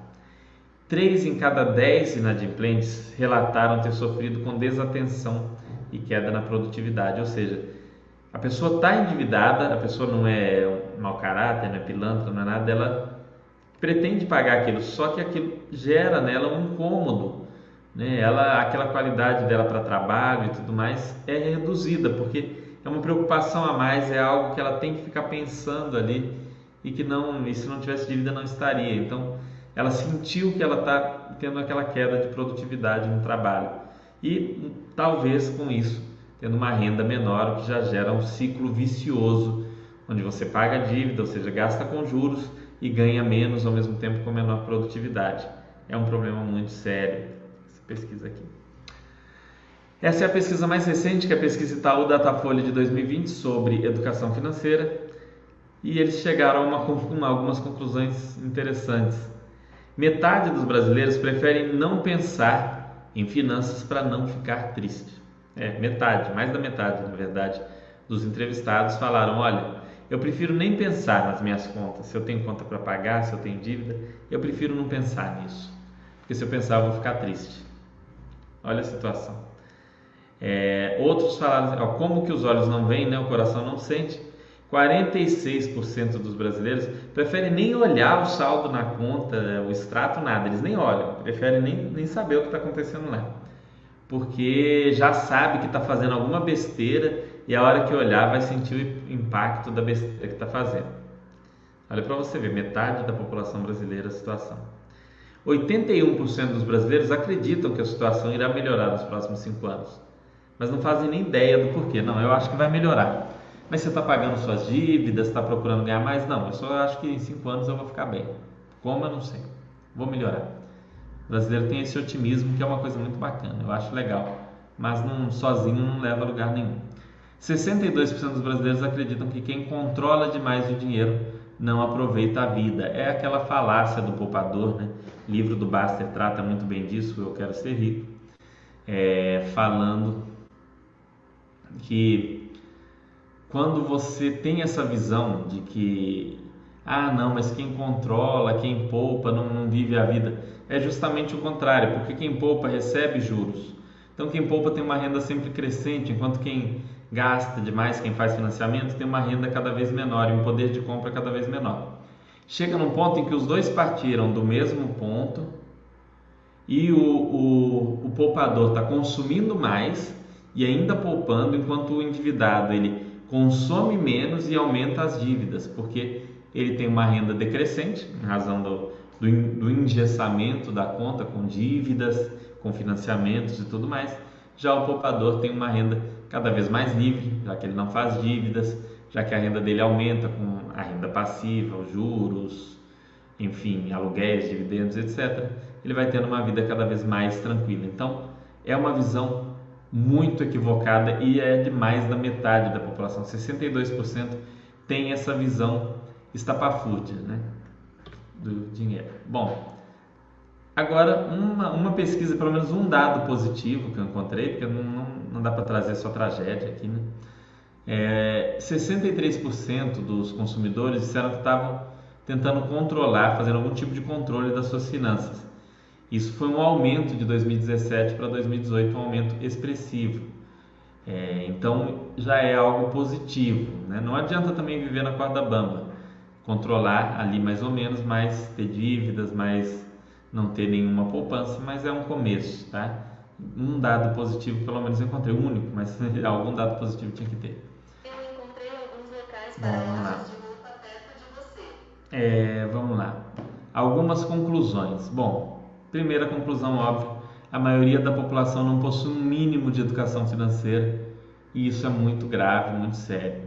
3 em cada 10 inadimplentes relataram ter sofrido com desatenção e queda na produtividade, ou seja, a pessoa está endividada, a pessoa não é mau caráter, não é pilantra, não é nada, ela pretende pagar aquilo, só que aquilo gera nela um incômodo, né? Ela, aquela qualidade dela para trabalho e tudo mais é reduzida porque é uma preocupação a mais, é algo que ela tem que ficar pensando ali e que não, e se não tivesse dívida não estaria. Então, ela sentiu que ela está tendo aquela queda de produtividade no trabalho e talvez com isso tendo uma renda menor, o que já gera um ciclo vicioso, onde você paga a dívida, ou seja, gasta com juros e ganha menos ao mesmo tempo com menor produtividade. É um problema muito sério. Essa pesquisa aqui. Essa é a pesquisa mais recente, que é a pesquisa Itaú Datafolha de 2020 sobre educação financeira, e eles chegaram a *laughs* uma, algumas conclusões interessantes. Metade dos brasileiros preferem não pensar em finanças para não ficar triste. É, metade, mais da metade, na verdade, dos entrevistados falaram: olha, eu prefiro nem pensar nas minhas contas, se eu tenho conta para pagar, se eu tenho dívida, eu prefiro não pensar nisso, porque se eu pensar eu vou ficar triste. Olha a situação. É, outros falaram, ó, como que os olhos não veem, né, o coração não sente. 46% dos brasileiros preferem nem olhar o saldo na conta, o extrato, nada, eles nem olham, preferem nem, nem saber o que está acontecendo lá, porque já sabe que está fazendo alguma besteira e a hora que olhar vai sentir o impacto da besteira que está fazendo. Olha para você ver, metade da população brasileira a situação. 81% dos brasileiros acreditam que a situação irá melhorar nos próximos 5 anos mas não fazem nem ideia do porquê. Não, eu acho que vai melhorar. Mas você está pagando suas dívidas, está procurando ganhar mais? Não, eu só acho que em cinco anos eu vou ficar bem. Como eu não sei. Vou melhorar. O brasileiro tem esse otimismo que é uma coisa muito bacana, eu acho legal. Mas não, sozinho não leva a lugar nenhum. 62% dos brasileiros acreditam que quem controla demais o dinheiro não aproveita a vida. É aquela falácia do poupador, né? O livro do Baster trata muito bem disso, Eu Quero Ser Rico, é, falando que quando você tem essa visão de que ah não, mas quem controla, quem poupa não, não vive a vida, é justamente o contrário, porque quem poupa recebe juros. Então quem poupa tem uma renda sempre crescente, enquanto quem gasta demais, quem faz financiamento, tem uma renda cada vez menor e um poder de compra cada vez menor. Chega num ponto em que os dois partiram do mesmo ponto e o, o, o poupador está consumindo mais e ainda poupando, enquanto o endividado ele consome menos e aumenta as dívidas, porque ele tem uma renda decrescente, em razão do, do, do engessamento da conta com dívidas, com financiamentos e tudo mais. Já o poupador tem uma renda cada vez mais livre, já que ele não faz dívidas, já que a renda dele aumenta com a renda passiva, os juros, enfim, aluguéis, dividendos, etc. Ele vai tendo uma vida cada vez mais tranquila. Então, é uma visão muito equivocada e é de mais da metade da população. 62% tem essa visão estapafúrdia né, do dinheiro. Bom, agora uma, uma pesquisa, pelo menos um dado positivo que eu encontrei, porque não, não, não dá para trazer só tragédia aqui, né? É, 63% dos consumidores disseram que estavam tentando controlar, fazendo algum tipo de controle das suas finanças. Isso foi um aumento de 2017 para 2018, um aumento expressivo. É, então já é algo positivo. Né? Não adianta também viver na corda bamba, controlar ali mais ou menos, mas ter dívidas, mas não ter nenhuma poupança, mas é um começo, tá? Um dado positivo, pelo menos eu encontrei, um único, mas *laughs* algum dado positivo tinha que ter. Eu encontrei alguns locais para lojas de roupa perto de você. É, vamos lá. Algumas conclusões. Bom, Primeira conclusão óbvia: a maioria da população não possui um mínimo de educação financeira e isso é muito grave, muito sério.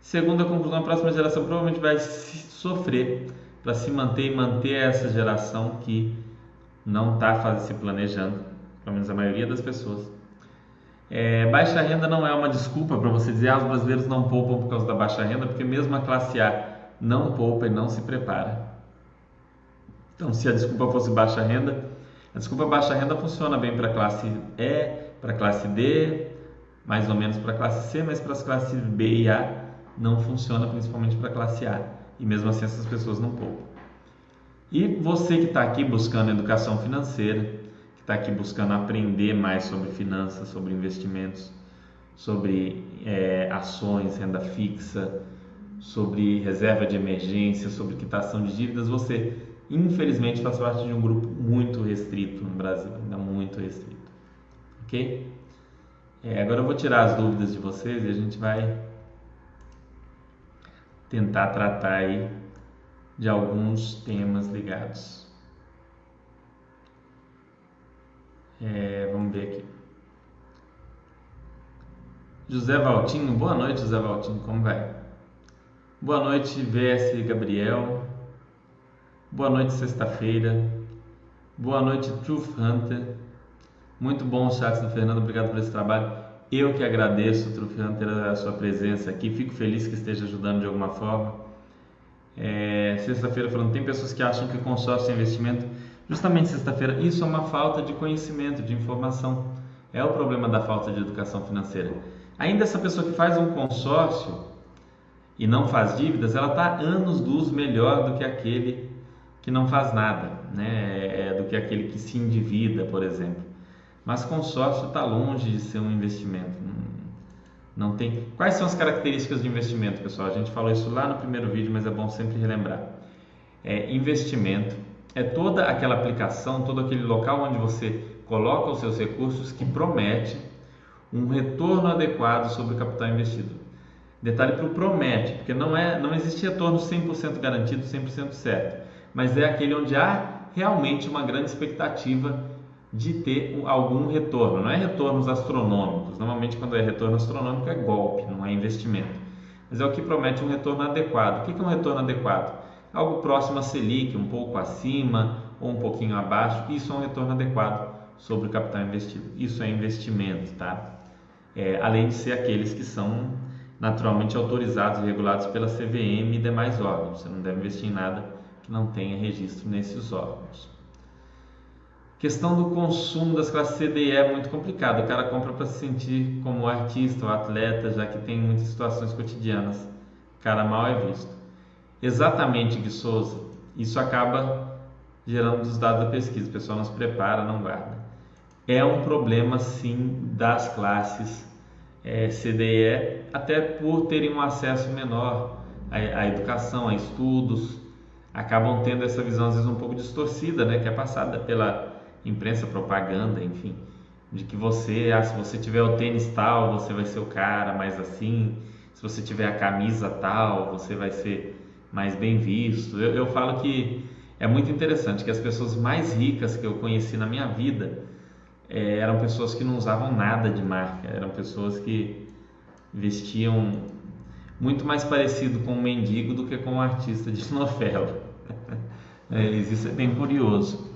Segunda conclusão: a próxima geração provavelmente vai sofrer para se manter e manter essa geração que não está se planejando, pelo menos a maioria das pessoas. É, baixa renda não é uma desculpa para você dizer ah, os brasileiros não poupam por causa da baixa renda, porque mesmo a classe A não poupa e não se prepara. Então, se a desculpa fosse baixa renda, a desculpa baixa renda funciona bem para a classe E, para a classe D, mais ou menos para a classe C, mas para as classes B e A não funciona, principalmente para a classe A. E mesmo assim essas pessoas não poupam. E você que está aqui buscando educação financeira, está aqui buscando aprender mais sobre finanças, sobre investimentos, sobre é, ações, renda fixa, sobre reserva de emergência, sobre quitação de dívidas, você infelizmente faz parte de um grupo muito restrito no Brasil, ainda muito restrito. Ok? É, agora eu vou tirar as dúvidas de vocês e a gente vai tentar tratar aí de alguns temas ligados. É, vamos ver aqui. José Valtinho, boa noite, José Valtinho, como vai? Boa noite, VS Gabriel. Boa noite, sexta-feira. Boa noite, Truth Hunter. Muito bom o chat do Fernando, obrigado por esse trabalho. Eu que agradeço, Truth Hunter, a sua presença aqui. Fico feliz que esteja ajudando de alguma forma. É, sexta-feira falando, tem pessoas que acham que consórcio é investimento. Justamente sexta-feira, isso é uma falta de conhecimento, de informação. É o problema da falta de educação financeira. Ainda essa pessoa que faz um consórcio e não faz dívidas, ela está anos luz melhor do que aquele que não faz nada, né? É, do que aquele que se endivida, por exemplo. Mas consórcio está longe de ser um investimento. Não tem. Quais são as características de investimento, pessoal? A gente falou isso lá no primeiro vídeo, mas é bom sempre relembrar. É, investimento é toda aquela aplicação, todo aquele local onde você coloca os seus recursos que promete um retorno adequado sobre o capital investido. Detalhe para o promete, porque não é, não existe retorno 100% garantido, 100% certo, mas é aquele onde há realmente uma grande expectativa de ter algum retorno. Não é retornos astronômicos. Normalmente, quando é retorno astronômico, é golpe, não é investimento. Mas é o que promete um retorno adequado. O que é um retorno adequado? Algo próximo a Selic, um pouco acima ou um pouquinho abaixo. Isso é um retorno adequado sobre o capital investido. Isso é investimento, tá? É, além de ser aqueles que são naturalmente autorizados e regulados pela CVM e demais órgãos. Você não deve investir em nada que não tenha registro nesses órgãos. Questão do consumo das classes C, e E é muito complicado. O cara compra para se sentir como artista ou atleta, já que tem muitas situações cotidianas. Cara mal é visto. Exatamente, Gui Souza. Isso acaba gerando os dados da pesquisa. O pessoal não se prepara, não guarda. É um problema, sim, das classes é, C, D e E, até por terem um acesso menor à, à educação, a estudos. Acabam tendo essa visão, às vezes, um pouco distorcida, né? Que é passada pela imprensa, propaganda, enfim, de que você, ah, se você tiver o tênis tal, você vai ser o cara mais assim, se você tiver a camisa tal, você vai ser mais bem visto. Eu, eu falo que é muito interessante que as pessoas mais ricas que eu conheci na minha vida é, eram pessoas que não usavam nada de marca, eram pessoas que vestiam muito mais parecido com um mendigo do que com um artista de *laughs* novela. *laughs* É, isso é bem curioso.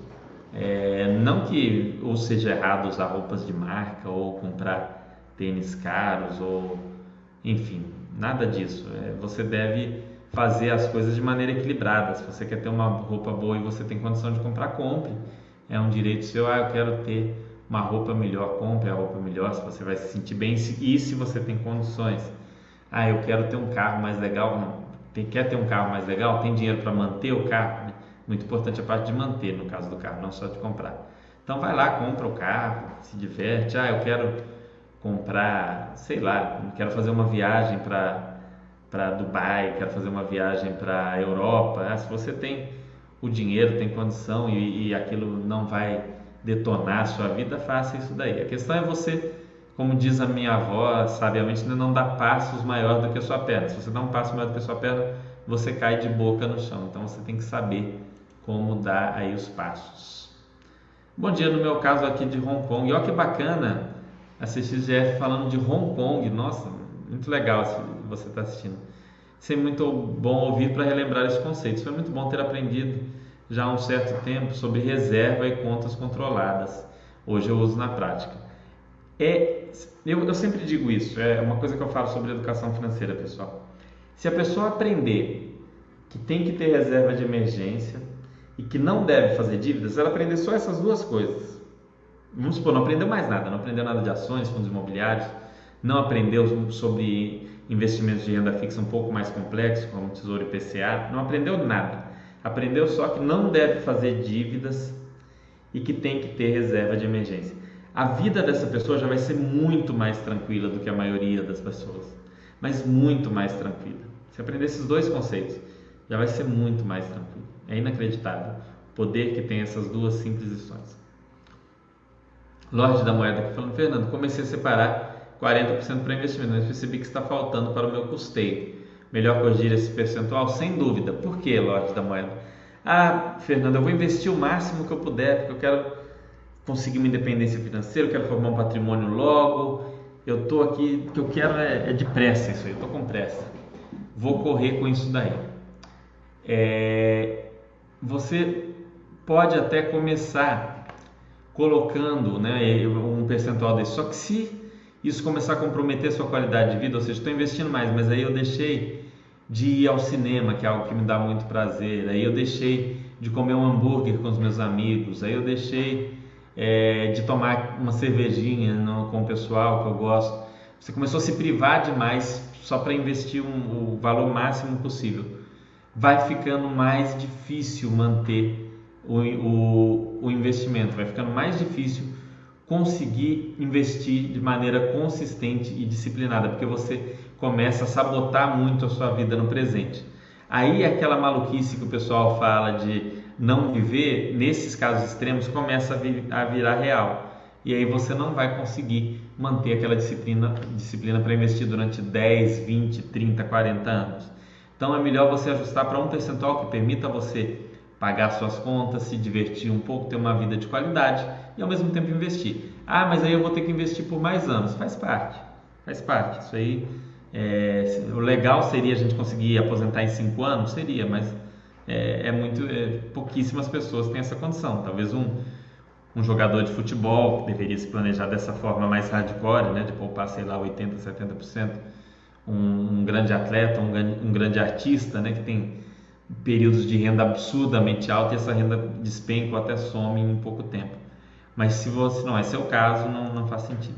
É, não que ou seja errado usar roupas de marca ou comprar tênis caros ou enfim, nada disso. É, você deve fazer as coisas de maneira equilibrada. Se você quer ter uma roupa boa e você tem condição de comprar, compre. É um direito seu. Ah, eu quero ter uma roupa melhor, compre a roupa melhor. Se você vai se sentir bem e se você tem condições. Ah, eu quero ter um carro mais legal. Tem, quer ter um carro mais legal? Tem dinheiro para manter o carro? Muito importante a parte de manter, no caso do carro, não só de comprar. Então vai lá, compra o carro, se diverte. Ah, eu quero comprar, sei lá, quero fazer uma viagem para para Dubai, quero fazer uma viagem para a Europa. Ah, se você tem o dinheiro, tem condição e, e aquilo não vai detonar a sua vida, faça isso daí. A questão é você, como diz a minha avó, sabiamente, não dar passos maior do que a sua perna. Se você dá um passo maior do que a sua perna, você cai de boca no chão. Então você tem que saber como dar aí os passos. Bom dia, no meu caso aqui de Hong Kong. E olha que bacana assistir GF falando de Hong Kong. Nossa, muito legal você está assistindo. É muito bom ouvir para relembrar esses conceitos. Foi muito bom ter aprendido já há um certo tempo sobre reserva e contas controladas. Hoje eu uso na prática. É, eu, eu sempre digo isso, é uma coisa que eu falo sobre educação financeira, pessoal. Se a pessoa aprender que tem que ter reserva de emergência, e que não deve fazer dívidas, ela aprender só essas duas coisas. Vamos supor, não aprendeu mais nada, não aprendeu nada de ações, fundos imobiliários, não aprendeu sobre investimentos de renda fixa um pouco mais complexos, como Tesouro IPCA, não aprendeu nada. Aprendeu só que não deve fazer dívidas e que tem que ter reserva de emergência. A vida dessa pessoa já vai ser muito mais tranquila do que a maioria das pessoas, mas muito mais tranquila. Se aprender esses dois conceitos, já vai ser muito mais tranquilo. É inacreditável o poder que tem essas duas simples lições. Lorde da Moeda aqui falando, Fernando, comecei a separar 40% para investimento, mas percebi que está faltando para o meu custeio. melhor corrigir esse percentual? Sem dúvida. Por que, lote da moeda? Ah, Fernando, eu vou investir o máximo que eu puder, porque eu quero conseguir uma independência financeira, eu quero formar um patrimônio logo. Eu estou aqui, o que eu quero é, é depressa isso aí, eu estou com pressa. Vou correr com isso daí. É, você pode até começar colocando né, um percentual desse, só que se isso começar a comprometer sua qualidade de vida, ou seja, estou investindo mais, mas aí eu deixei de ir ao cinema, que é algo que me dá muito prazer, aí eu deixei de comer um hambúrguer com os meus amigos, aí eu deixei é, de tomar uma cervejinha no, com o pessoal que eu gosto. Você começou a se privar demais só para investir um, o valor máximo possível. Vai ficando mais difícil manter o, o, o investimento, vai ficando mais difícil conseguir investir de maneira consistente e disciplinada, porque você começa a sabotar muito a sua vida no presente. Aí aquela maluquice que o pessoal fala de não viver, nesses casos extremos, começa a virar real. E aí você não vai conseguir manter aquela disciplina, disciplina para investir durante 10, 20, 30, 40 anos. Então é melhor você ajustar para um percentual que permita você pagar suas contas, se divertir um pouco, ter uma vida de qualidade e ao mesmo tempo investir. Ah, mas aí eu vou ter que investir por mais anos. Faz parte, faz parte. Isso aí, é, o legal seria a gente conseguir aposentar em cinco anos, seria, mas é, é muito, é, pouquíssimas pessoas têm essa condição. Talvez um, um jogador de futebol deveria se planejar dessa forma mais hardcore, né, de poupar, sei lá, 80, 70%. Um, um grande atleta, um, um grande artista, né, que tem períodos de renda absurdamente alta e essa renda despenca ou até some em pouco tempo. Mas se você não é seu caso, não, não faz sentido.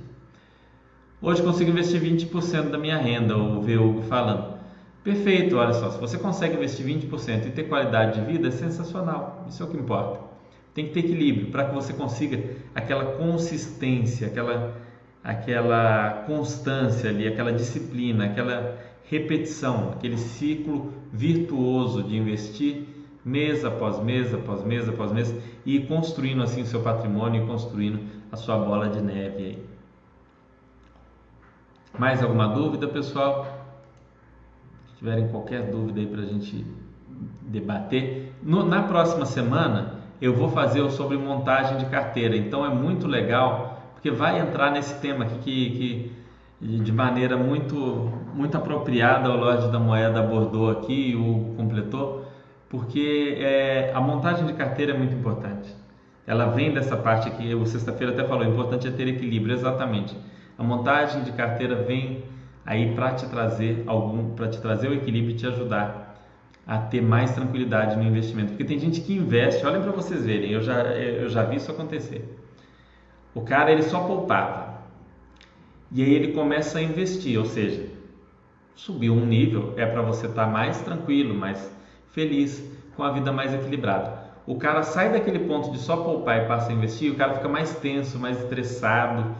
Hoje consigo investir 20% da minha renda, o Hugo falando. Perfeito, olha só, se você consegue investir 20% e ter qualidade de vida, é sensacional. Isso é o que importa. Tem que ter equilíbrio para que você consiga aquela consistência, aquela, aquela constância ali, aquela disciplina, aquela repetição, aquele ciclo virtuoso de investir mês após mês, após mês, após mês, e construindo assim o seu patrimônio e construindo a sua bola de neve aí. Mais alguma dúvida, pessoal? Se tiverem qualquer dúvida aí para a gente debater. No, na próxima semana eu vou fazer sobre montagem de carteira, então é muito legal, porque vai entrar nesse tema aqui que, que de maneira muito, muito apropriada o Lorde da Moeda abordou aqui, o completou, porque é, a montagem de carteira é muito importante. Ela vem dessa parte que o sexta-feira até falou, o importante é ter equilíbrio, exatamente. A montagem de carteira vem aí para te trazer algum, para te trazer o equilíbrio e te ajudar a ter mais tranquilidade no investimento. Porque tem gente que investe, olhem para vocês verem, eu já, eu já vi isso acontecer. O cara ele só poupava e aí ele começa a investir, ou seja, subiu um nível, é para você estar tá mais tranquilo, mais feliz, com a vida mais equilibrada. O cara sai daquele ponto de só poupar e passa a investir, o cara fica mais tenso, mais estressado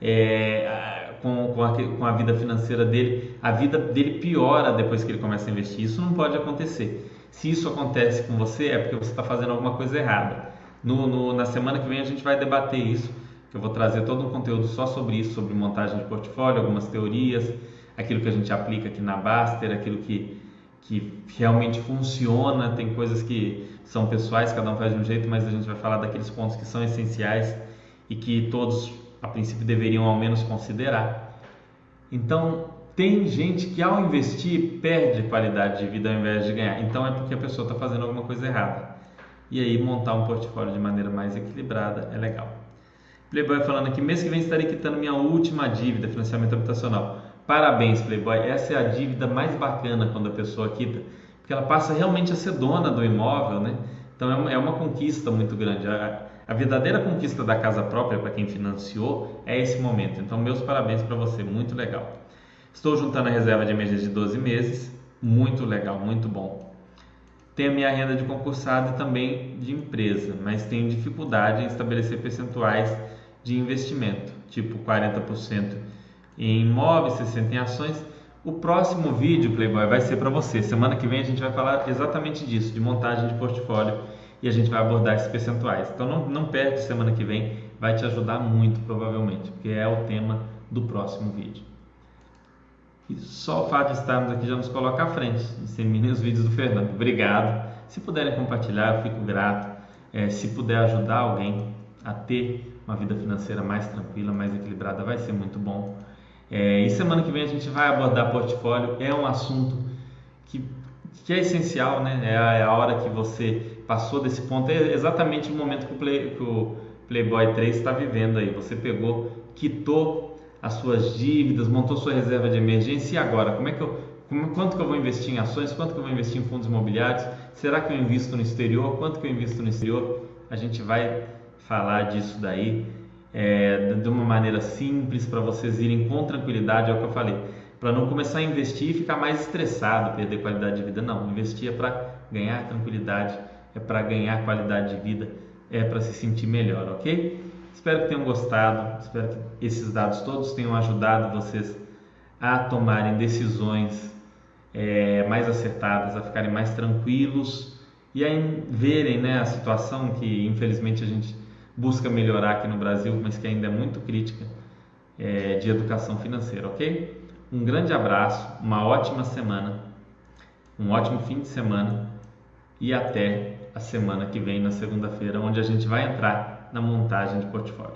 é, com, com a, com, a, vida financeira dele. A vida dele piora depois que ele começa a investir. Isso não pode acontecer. Se isso acontece com você, é porque você está fazendo alguma coisa errada. No, no, na semana que vem a gente vai debater isso, eu vou trazer todo um conteúdo só sobre isso, sobre montagem de portfólio, algumas teorias, aquilo que a gente aplica aqui na Baster, aquilo que que realmente funciona, tem coisas que são pessoais, cada um faz de um jeito, mas a gente vai falar daqueles pontos que são essenciais e que todos, a princípio, deveriam ao menos considerar. Então, tem gente que ao investir perde qualidade de vida ao invés de ganhar. Então, é porque a pessoa está fazendo alguma coisa errada. E aí, montar um portfólio de maneira mais equilibrada é legal. Playboy falando aqui, mês que vem estarei quitando minha última dívida, financiamento habitacional. Parabéns, Playboy. Essa é a dívida mais bacana quando a pessoa quita, porque ela passa realmente a ser dona do imóvel, né? Então é uma, é uma conquista muito grande. A, a verdadeira conquista da casa própria para quem financiou é esse momento. Então, meus parabéns para você, muito legal. Estou juntando a reserva de emergência de 12 meses, muito legal, muito bom. Tenho a minha renda de concursado e também de empresa, mas tenho dificuldade em estabelecer percentuais de investimento, tipo 40% em imóveis, 60 em ações. O próximo vídeo, Playboy, vai ser para você. Semana que vem a gente vai falar exatamente disso, de montagem de portfólio e a gente vai abordar esses percentuais. Então não, não perde semana que vem, vai te ajudar muito provavelmente, porque é o tema do próximo vídeo. E só o fato de estarmos aqui já nos coloca à frente. Disseminem os vídeos do Fernando. Obrigado. Se puderem compartilhar, eu fico grato. É, se puder ajudar alguém a ter uma vida financeira mais tranquila, mais equilibrada, vai ser muito bom. É, e semana que vem a gente vai abordar portfólio. É um assunto que, que é essencial, né? É a, é a, hora que você passou desse ponto, é exatamente o momento que o, Play, que o Playboy 3 está vivendo aí. Você pegou, quitou as suas dívidas, montou sua reserva de emergência e agora? Como é que eu, como, quanto que eu vou investir em ações? Quanto que eu vou investir em fundos imobiliários? Será que eu invisto no exterior? Quanto que eu invisto no exterior? A gente vai falar disso daí é, de uma maneira simples para vocês irem com tranquilidade, é o que eu falei. Para não começar a investir e ficar mais estressado, perder qualidade de vida. Não, investir é para ganhar tranquilidade, é para ganhar qualidade de vida, é para se sentir melhor, ok? Espero que tenham gostado, espero que esses dados todos tenham ajudado vocês a tomarem decisões é, mais acertadas, a ficarem mais tranquilos e a verem né, a situação que infelizmente a gente busca melhorar aqui no Brasil, mas que ainda é muito crítica é, de educação financeira, ok? Um grande abraço, uma ótima semana, um ótimo fim de semana e até a semana que vem, na segunda-feira, onde a gente vai entrar na montagem de portfólio.